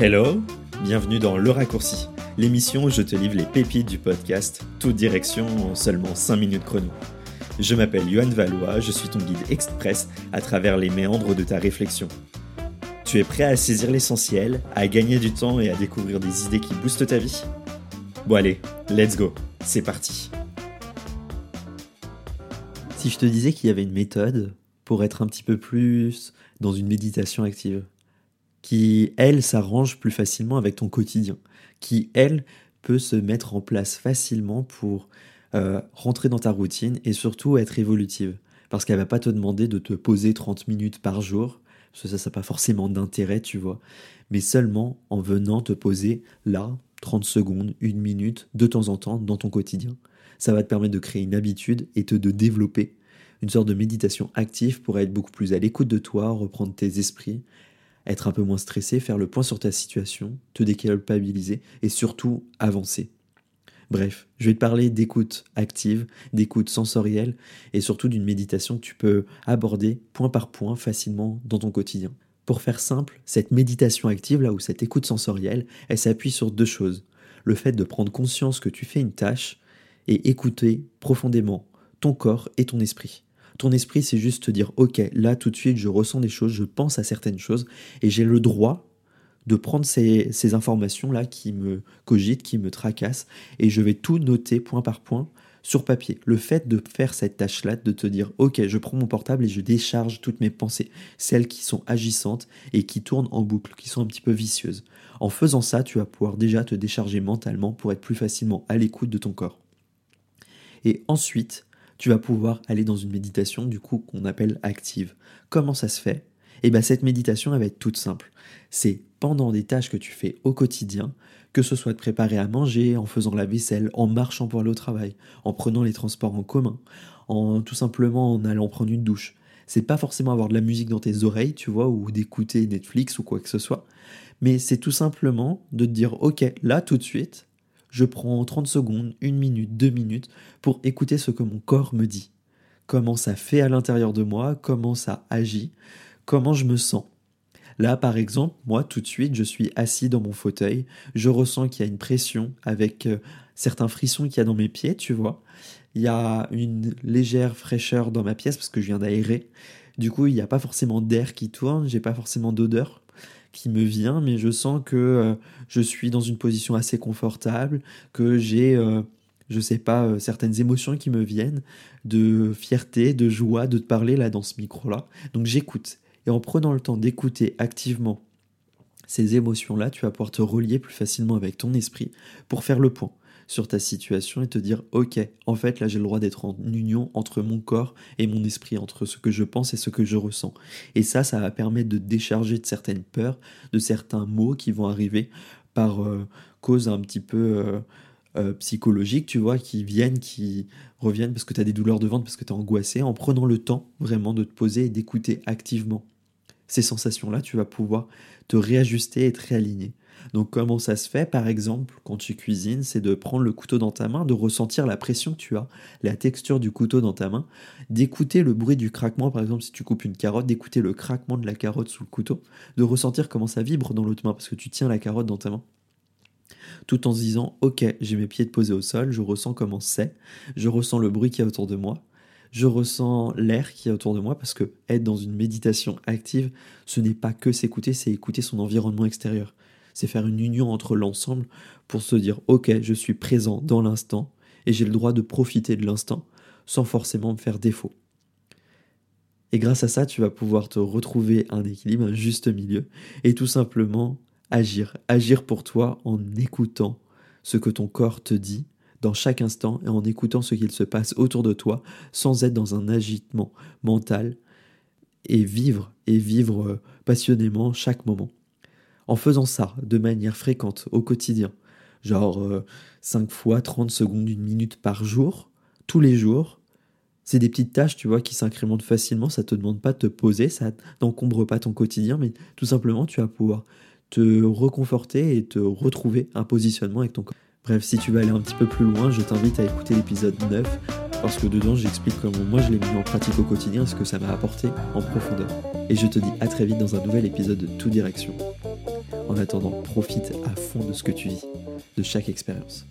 Hello, bienvenue dans Le Raccourci, l'émission où je te livre les pépites du podcast, toute direction en seulement 5 minutes chrono. Je m'appelle Yohan Valois, je suis ton guide express à travers les méandres de ta réflexion. Tu es prêt à saisir l'essentiel, à gagner du temps et à découvrir des idées qui boostent ta vie? Bon allez, let's go, c'est parti. Si je te disais qu'il y avait une méthode pour être un petit peu plus dans une méditation active, qui, elle, s'arrange plus facilement avec ton quotidien, qui, elle, peut se mettre en place facilement pour euh, rentrer dans ta routine et surtout être évolutive. Parce qu'elle va pas te demander de te poser 30 minutes par jour, parce que ça, ça n'a pas forcément d'intérêt, tu vois, mais seulement en venant te poser là, 30 secondes, une minute, de temps en temps, dans ton quotidien. Ça va te permettre de créer une habitude et de développer une sorte de méditation active pour être beaucoup plus à l'écoute de toi, reprendre tes esprits être un peu moins stressé, faire le point sur ta situation, te déculpabiliser et surtout avancer. Bref, je vais te parler d'écoute active, d'écoute sensorielle et surtout d'une méditation que tu peux aborder point par point facilement dans ton quotidien. Pour faire simple, cette méditation active, là où cette écoute sensorielle, elle s'appuie sur deux choses. Le fait de prendre conscience que tu fais une tâche et écouter profondément ton corps et ton esprit. Ton esprit, c'est juste te dire, ok, là tout de suite, je ressens des choses, je pense à certaines choses, et j'ai le droit de prendre ces, informations-là qui me cogitent, qui me tracassent, et je vais tout noter point par point sur papier. Le fait de faire cette tâche-là, de te dire, ok, je prends mon portable et je décharge toutes mes pensées, celles qui sont agissantes et qui tournent en boucle, qui sont un petit peu vicieuses. En faisant ça, tu vas pouvoir déjà te décharger mentalement pour être plus facilement à l'écoute de ton corps. Et ensuite, tu vas pouvoir aller dans une méditation du coup qu'on appelle active. Comment ça se fait? Eh bien cette méditation elle va être toute simple. C'est pendant des tâches que tu fais au quotidien, que ce soit de préparer à manger, en faisant la vaisselle, en marchant pour aller au travail, en prenant les transports en commun, en tout simplement en allant prendre une douche. C'est pas forcément avoir de la musique dans tes oreilles, tu vois, ou d'écouter Netflix ou quoi que ce soit, mais c'est tout simplement de te dire ok, là tout de suite, je prends 30 secondes, une minute, deux minutes pour écouter ce que mon corps me dit. Comment ça fait à l'intérieur de moi, comment ça agit, comment je me sens. Là, par exemple, moi, tout de suite, je suis assis dans mon fauteuil, je ressens qu'il y a une pression avec euh, certains frissons qu'il y a dans mes pieds, tu vois. Il y a une légère fraîcheur dans ma pièce parce que je viens d'aérer. Du coup, il n'y a pas forcément d'air qui tourne, j'ai pas forcément d'odeur qui me vient, mais je sens que euh, je suis dans une position assez confortable, que j'ai, euh, je sais pas, euh, certaines émotions qui me viennent, de fierté, de joie de te parler là dans ce micro-là. Donc j'écoute. Et en prenant le temps d'écouter activement ces émotions-là, tu vas pouvoir te relier plus facilement avec ton esprit pour faire le point sur ta situation et te dire ok en fait là j'ai le droit d'être en union entre mon corps et mon esprit entre ce que je pense et ce que je ressens et ça ça va permettre de décharger de certaines peurs de certains mots qui vont arriver par euh, cause un petit peu euh, euh, psychologique, tu vois, qui viennent, qui reviennent parce que tu as des douleurs de ventre, parce que tu es angoissé, en prenant le temps vraiment de te poser et d'écouter activement ces sensations-là, tu vas pouvoir te réajuster et te réaligner. Donc comment ça se fait Par exemple, quand tu cuisines, c'est de prendre le couteau dans ta main, de ressentir la pression que tu as, la texture du couteau dans ta main, d'écouter le bruit du craquement, par exemple si tu coupes une carotte, d'écouter le craquement de la carotte sous le couteau, de ressentir comment ça vibre dans l'autre main, parce que tu tiens la carotte dans ta main. Tout en se disant ok j'ai mes pieds posés au sol, je ressens comment c'est, je ressens le bruit qui est autour de moi, je ressens l'air qui est autour de moi parce que être dans une méditation active, ce n'est pas que s'écouter, c'est écouter son environnement extérieur c'est faire une union entre l'ensemble pour se dire ok, je suis présent dans l'instant et j'ai le droit de profiter de l'instant sans forcément me faire défaut. Et grâce à ça, tu vas pouvoir te retrouver un équilibre, un juste milieu, et tout simplement agir. Agir pour toi en écoutant ce que ton corps te dit dans chaque instant et en écoutant ce qu'il se passe autour de toi sans être dans un agitement mental et vivre et vivre euh, passionnément chaque moment en faisant ça de manière fréquente au quotidien, genre 5 euh, fois 30 secondes, une minute par jour, tous les jours, c'est des petites tâches, tu vois, qui s'incrémentent facilement, ça te demande pas de te poser, ça n'encombre pas ton quotidien, mais tout simplement, tu vas pouvoir te reconforter et te retrouver un positionnement avec ton corps. Bref, si tu veux aller un petit peu plus loin, je t'invite à écouter l'épisode 9, parce que dedans, j'explique comment moi je l'ai mis en pratique au quotidien et ce que ça m'a apporté en profondeur. Et je te dis à très vite dans un nouvel épisode de Tout Direction. En en attendant, profite à fond de ce que tu vis, de chaque expérience.